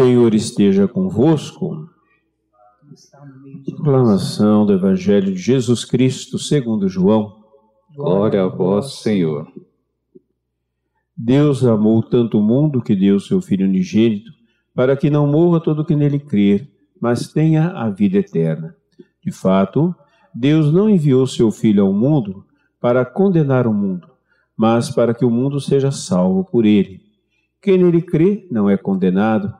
Senhor esteja convosco. Proclamação do Evangelho de Jesus Cristo segundo João. Glória a vós, Senhor. Deus amou tanto o mundo que deu seu Filho unigênito, para que não morra todo que nele crer, mas tenha a vida eterna. De fato, Deus não enviou seu Filho ao mundo para condenar o mundo, mas para que o mundo seja salvo por ele. Quem nele crê não é condenado,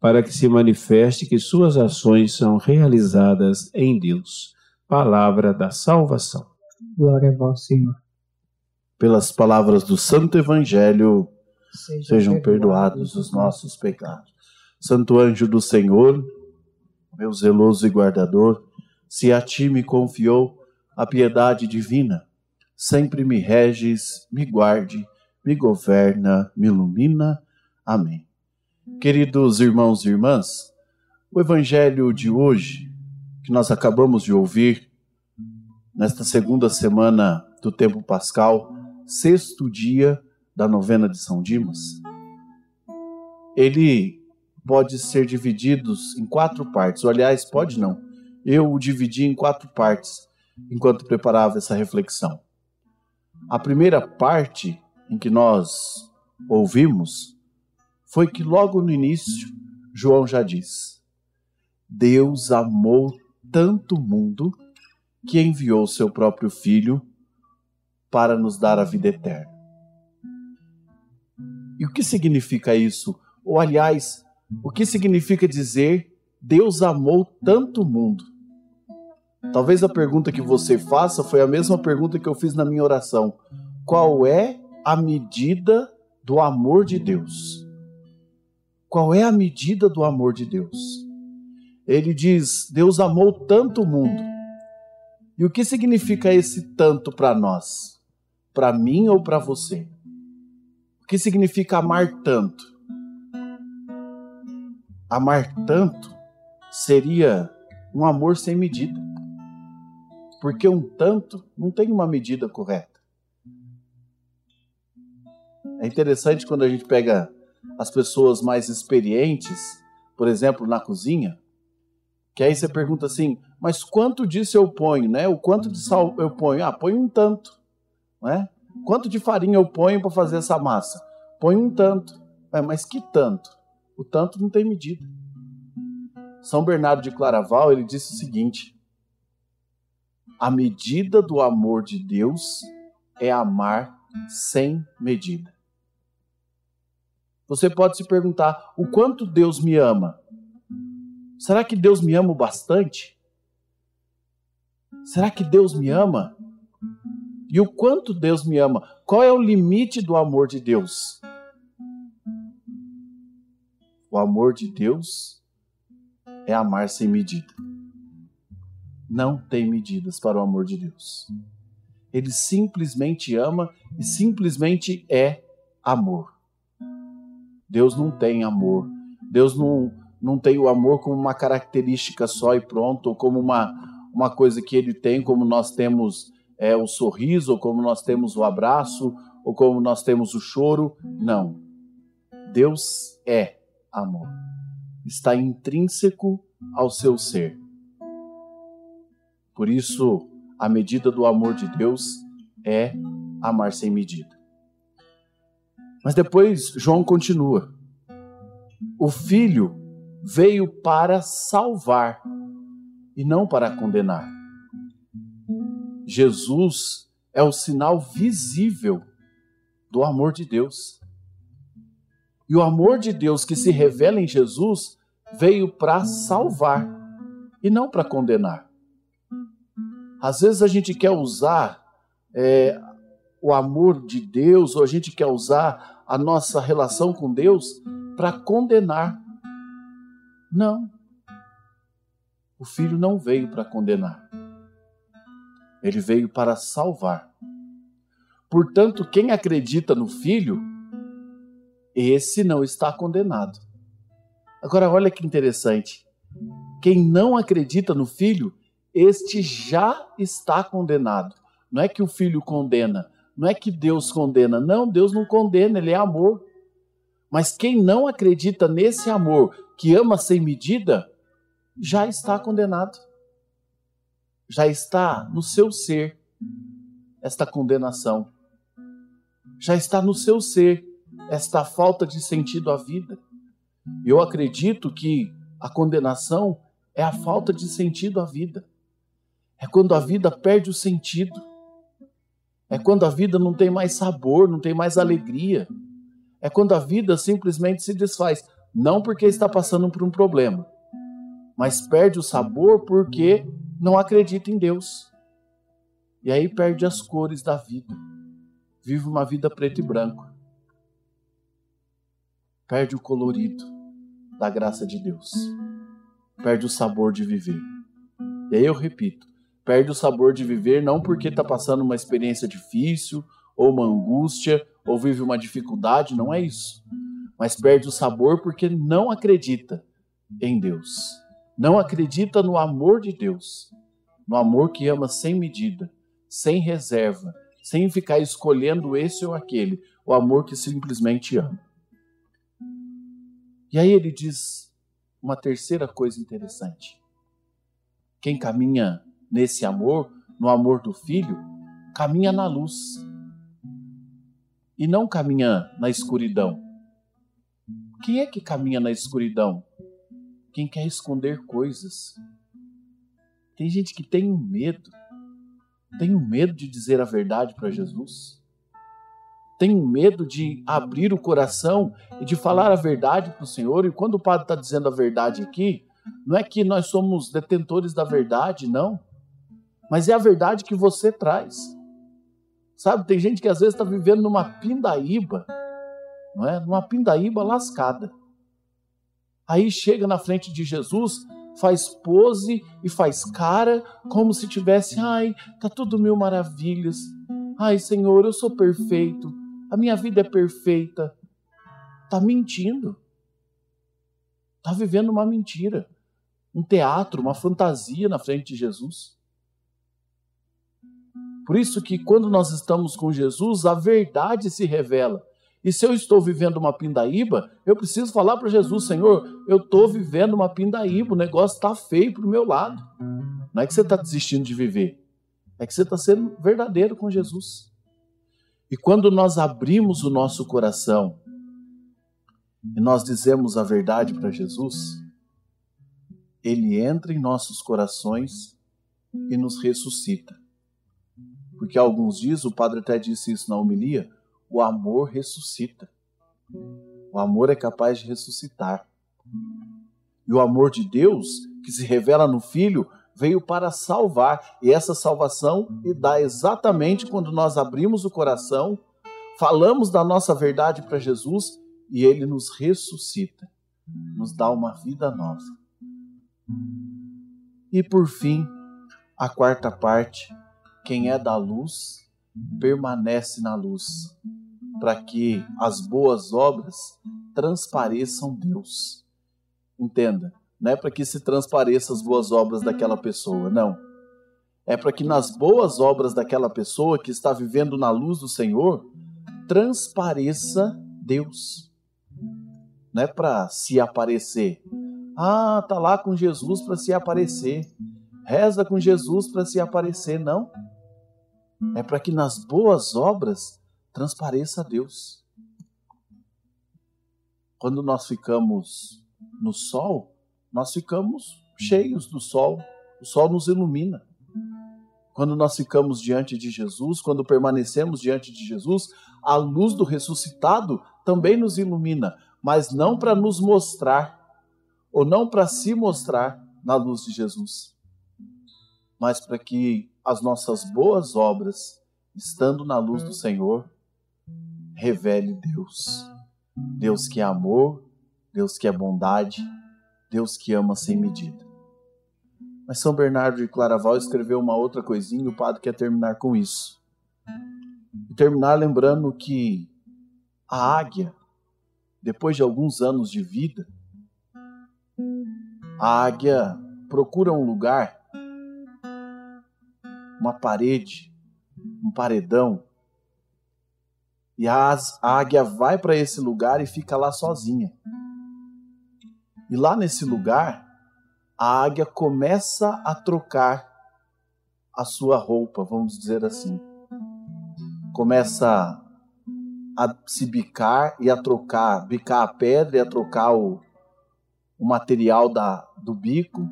para que se manifeste que suas ações são realizadas em Deus. Palavra da salvação. Glória a vós, Senhor. Pelas palavras do Santo Evangelho, sejam, sejam perdoados os nossos pecados. Santo anjo do Senhor, meu zeloso e guardador, se a ti me confiou a piedade divina, sempre me reges, me guarde, me governa, me ilumina. Amém. Queridos irmãos e irmãs, o evangelho de hoje, que nós acabamos de ouvir, nesta segunda semana do tempo pascal, sexto dia da novena de São Dimas, ele pode ser dividido em quatro partes. Ou, aliás, pode não. Eu o dividi em quatro partes enquanto preparava essa reflexão. A primeira parte em que nós ouvimos foi que logo no início, João já diz: Deus amou tanto o mundo que enviou seu próprio Filho para nos dar a vida eterna. E o que significa isso? Ou, aliás, o que significa dizer Deus amou tanto o mundo? Talvez a pergunta que você faça foi a mesma pergunta que eu fiz na minha oração. Qual é a medida do amor de Deus? Qual é a medida do amor de Deus? Ele diz: Deus amou tanto o mundo. E o que significa esse tanto para nós? Para mim ou para você? O que significa amar tanto? Amar tanto seria um amor sem medida. Porque um tanto não tem uma medida correta. É interessante quando a gente pega as pessoas mais experientes, por exemplo, na cozinha, que aí você pergunta assim, mas quanto disso eu ponho, né? O quanto de sal eu ponho? Ah, põe um tanto, né? Quanto de farinha eu ponho para fazer essa massa? Põe um tanto. É, mas que tanto? O tanto não tem medida. São Bernardo de Claraval, ele disse o seguinte: A medida do amor de Deus é amar sem medida. Você pode se perguntar: o quanto Deus me ama? Será que Deus me ama bastante? Será que Deus me ama? E o quanto Deus me ama? Qual é o limite do amor de Deus? O amor de Deus é amar sem medida. Não tem medidas para o amor de Deus. Ele simplesmente ama e simplesmente é amor. Deus não tem amor. Deus não, não tem o amor como uma característica só e pronto, ou como uma, uma coisa que ele tem, como nós temos é, o sorriso, ou como nós temos o abraço, ou como nós temos o choro. Não. Deus é amor. Está intrínseco ao seu ser. Por isso, a medida do amor de Deus é amar sem medida. Mas depois João continua. O filho veio para salvar e não para condenar. Jesus é o sinal visível do amor de Deus. E o amor de Deus que se revela em Jesus veio para salvar e não para condenar. Às vezes a gente quer usar é, o amor de Deus, ou a gente quer usar a nossa relação com Deus para condenar. Não. O Filho não veio para condenar, ele veio para salvar. Portanto, quem acredita no Filho, esse não está condenado. Agora, olha que interessante. Quem não acredita no Filho, este já está condenado. Não é que o Filho condena, não é que Deus condena. Não, Deus não condena, Ele é amor. Mas quem não acredita nesse amor, que ama sem medida, já está condenado. Já está no seu ser esta condenação. Já está no seu ser esta falta de sentido à vida. Eu acredito que a condenação é a falta de sentido à vida. É quando a vida perde o sentido. É quando a vida não tem mais sabor, não tem mais alegria. É quando a vida simplesmente se desfaz. Não porque está passando por um problema, mas perde o sabor porque não acredita em Deus. E aí perde as cores da vida. Vive uma vida preto e branco. Perde o colorido da graça de Deus. Perde o sabor de viver. E aí eu repito, perde o sabor de viver não porque está passando uma experiência difícil, ou uma angústia, ou vive uma dificuldade, não é isso. Mas perde o sabor porque não acredita em Deus. Não acredita no amor de Deus. No amor que ama sem medida, sem reserva, sem ficar escolhendo esse ou aquele. O amor que simplesmente ama. E aí ele diz uma terceira coisa interessante. Quem caminha nesse amor, no amor do filho, caminha na luz e não caminha na escuridão. Quem é que caminha na escuridão? Quem quer esconder coisas. Tem gente que tem um medo, tem um medo de dizer a verdade para Jesus tem medo de abrir o coração e de falar a verdade para o Senhor. E quando o Padre está dizendo a verdade aqui, não é que nós somos detentores da verdade, não. Mas é a verdade que você traz. Sabe, tem gente que às vezes está vivendo numa pindaíba, não é? Numa pindaíba lascada. Aí chega na frente de Jesus, faz pose e faz cara como se tivesse, ai, tá tudo mil maravilhas. Ai, Senhor, eu sou perfeito a minha vida é perfeita. Está mentindo. Está vivendo uma mentira, um teatro, uma fantasia na frente de Jesus. Por isso que quando nós estamos com Jesus, a verdade se revela. E se eu estou vivendo uma pindaíba, eu preciso falar para Jesus, Senhor, eu estou vivendo uma pindaíba, o negócio está feio para o meu lado. Não é que você está desistindo de viver, é que você está sendo verdadeiro com Jesus. E quando nós abrimos o nosso coração e nós dizemos a verdade para Jesus, ele entra em nossos corações e nos ressuscita. Porque alguns dias, o padre até disse isso na homilia, o amor ressuscita. O amor é capaz de ressuscitar. E o amor de Deus, que se revela no Filho, veio para salvar. E essa salvação e dá exatamente quando nós abrimos o coração, falamos da nossa verdade para Jesus e ele nos ressuscita, nos dá uma vida nova. E por fim, a quarta parte, quem é da luz permanece na luz, para que as boas obras transpareçam Deus. Entenda, não é para que se transpareça as boas obras daquela pessoa, não. É para que nas boas obras daquela pessoa que está vivendo na luz do Senhor, transpareça Deus. Não é para se aparecer. Ah, tá lá com Jesus para se aparecer. Reza com Jesus para se aparecer, não. É para que nas boas obras transpareça Deus. Quando nós ficamos no sol, nós ficamos cheios do sol, o sol nos ilumina. Quando nós ficamos diante de Jesus, quando permanecemos diante de Jesus, a luz do ressuscitado também nos ilumina, mas não para nos mostrar, ou não para se mostrar na luz de Jesus, mas para que as nossas boas obras, estando na luz do Senhor, revele Deus. Deus que é amor, Deus que é bondade, Deus que ama sem medida. Mas São Bernardo de Claraval escreveu uma outra coisinha e o padre quer terminar com isso. E terminar lembrando que a águia, depois de alguns anos de vida, a águia procura um lugar, uma parede, um paredão, e a águia vai para esse lugar e fica lá sozinha. E lá nesse lugar, a águia começa a trocar a sua roupa, vamos dizer assim. Começa a se bicar e a trocar, bicar a pedra e a trocar o, o material da, do bico.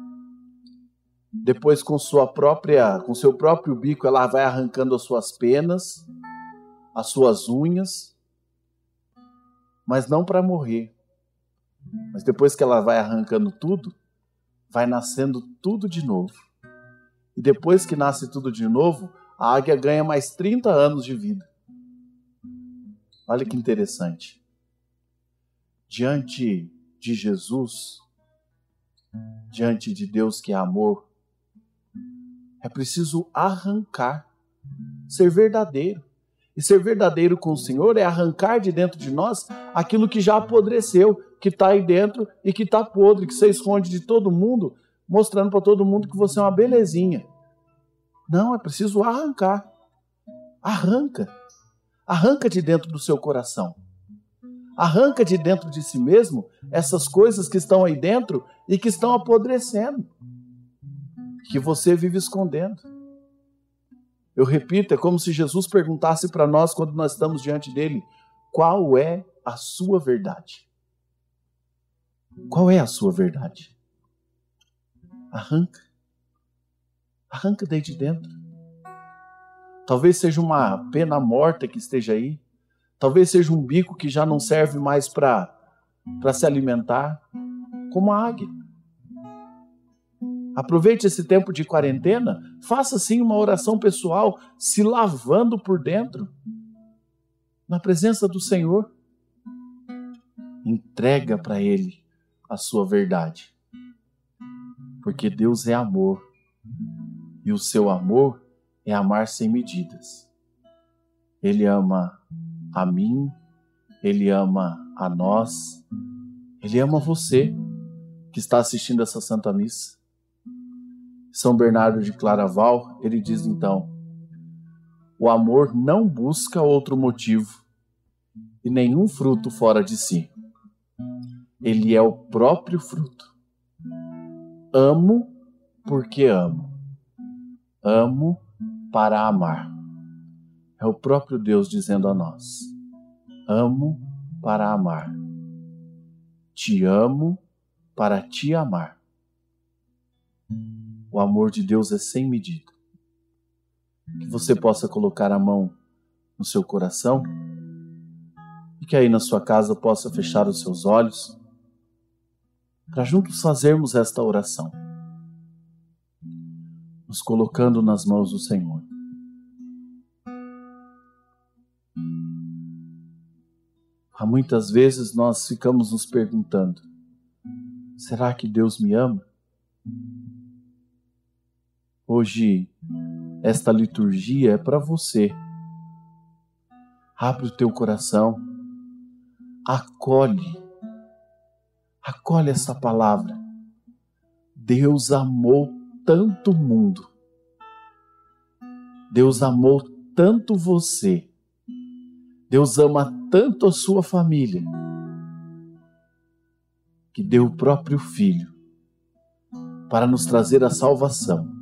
Depois, com sua própria, com seu próprio bico, ela vai arrancando as suas penas, as suas unhas, mas não para morrer. Mas depois que ela vai arrancando tudo, vai nascendo tudo de novo. E depois que nasce tudo de novo, a águia ganha mais 30 anos de vida. Olha que interessante. Diante de Jesus, diante de Deus que é amor, é preciso arrancar, ser verdadeiro. E ser verdadeiro com o Senhor é arrancar de dentro de nós aquilo que já apodreceu, que está aí dentro e que está podre, que você esconde de todo mundo, mostrando para todo mundo que você é uma belezinha. Não, é preciso arrancar. Arranca. Arranca de dentro do seu coração. Arranca de dentro de si mesmo essas coisas que estão aí dentro e que estão apodrecendo, que você vive escondendo. Eu repito, é como se Jesus perguntasse para nós quando nós estamos diante dele: qual é a sua verdade? Qual é a sua verdade? Arranca. Arranca daí de dentro. Talvez seja uma pena morta que esteja aí. Talvez seja um bico que já não serve mais para se alimentar, como a águia. Aproveite esse tempo de quarentena, faça sim uma oração pessoal, se lavando por dentro, na presença do Senhor. Entrega para Ele a sua verdade, porque Deus é amor e o seu amor é amar sem medidas. Ele ama a mim, ele ama a nós, ele ama você que está assistindo essa Santa Missa. São Bernardo de Claraval, ele diz então: o amor não busca outro motivo e nenhum fruto fora de si. Ele é o próprio fruto. Amo porque amo. Amo para amar. É o próprio Deus dizendo a nós: Amo para amar. Te amo para te amar. O amor de Deus é sem medida. Que você possa colocar a mão no seu coração e que aí na sua casa possa fechar os seus olhos para juntos fazermos esta oração, nos colocando nas mãos do Senhor. Há muitas vezes nós ficamos nos perguntando: será que Deus me ama? Hoje, esta liturgia é para você. Abre o teu coração, acolhe, acolhe essa palavra. Deus amou tanto o mundo, Deus amou tanto você, Deus ama tanto a sua família, que deu o próprio Filho para nos trazer a salvação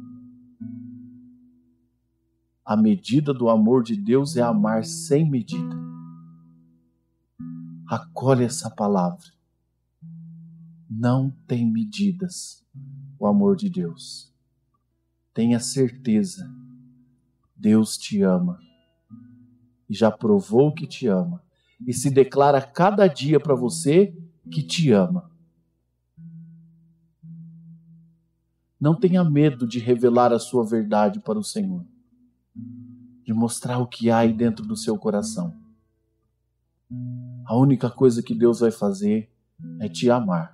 a medida do amor de Deus é amar sem medida. Acolhe essa palavra. Não tem medidas o amor de Deus. Tenha certeza, Deus te ama e já provou que te ama e se declara cada dia para você que te ama. Não tenha medo de revelar a sua verdade para o Senhor de mostrar o que há aí dentro do seu coração. A única coisa que Deus vai fazer é te amar,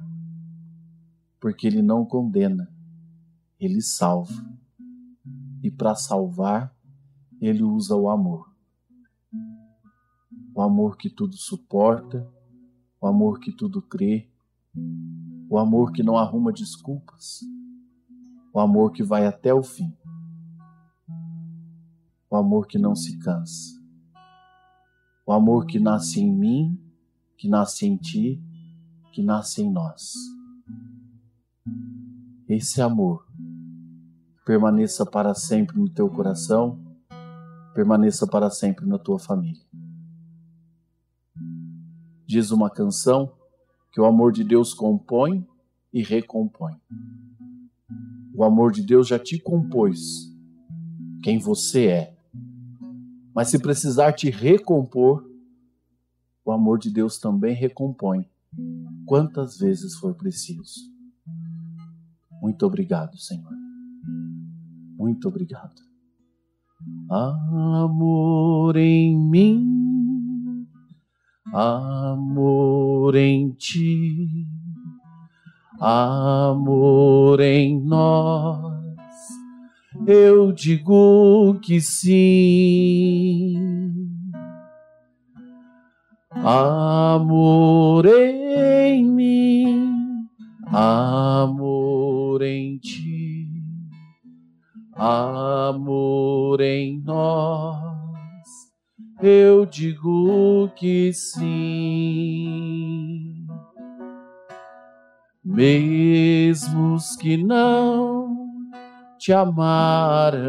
porque Ele não condena, ele salva. E para salvar, ele usa o amor. O amor que tudo suporta, o amor que tudo crê, o amor que não arruma desculpas, o amor que vai até o fim, o amor que não se cansa, o amor que nasce em mim, que nasce em ti, que nasce em nós. Esse amor permaneça para sempre no teu coração, permaneça para sempre na tua família. Diz uma canção que o amor de Deus compõe e recompõe. O amor de Deus já te compôs quem você é. Mas se precisar te recompor, o amor de Deus também recompõe quantas vezes for preciso. Muito obrigado, Senhor. Muito obrigado. Amor em mim, amor em ti, amor em nós. Eu digo que sim. Amor em mim, amor em ti, amor em nós, eu digo que sim. Mesmo os que não te amaram,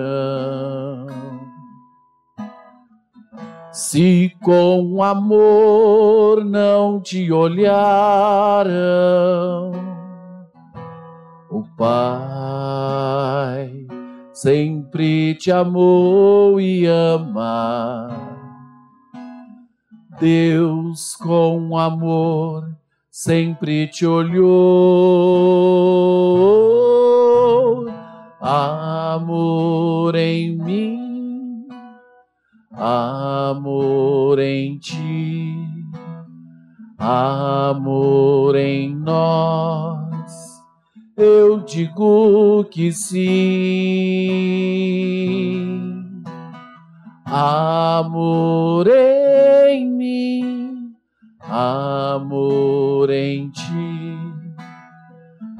se com amor não te olharam, o Pai sempre te amou e ama. Deus com amor sempre te olhou. Amor em mim amor em ti, amor em nós, eu digo que sim. Amor em mim, amor em ti,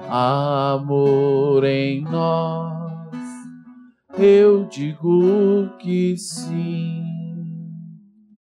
amor em nós eu digo que sim.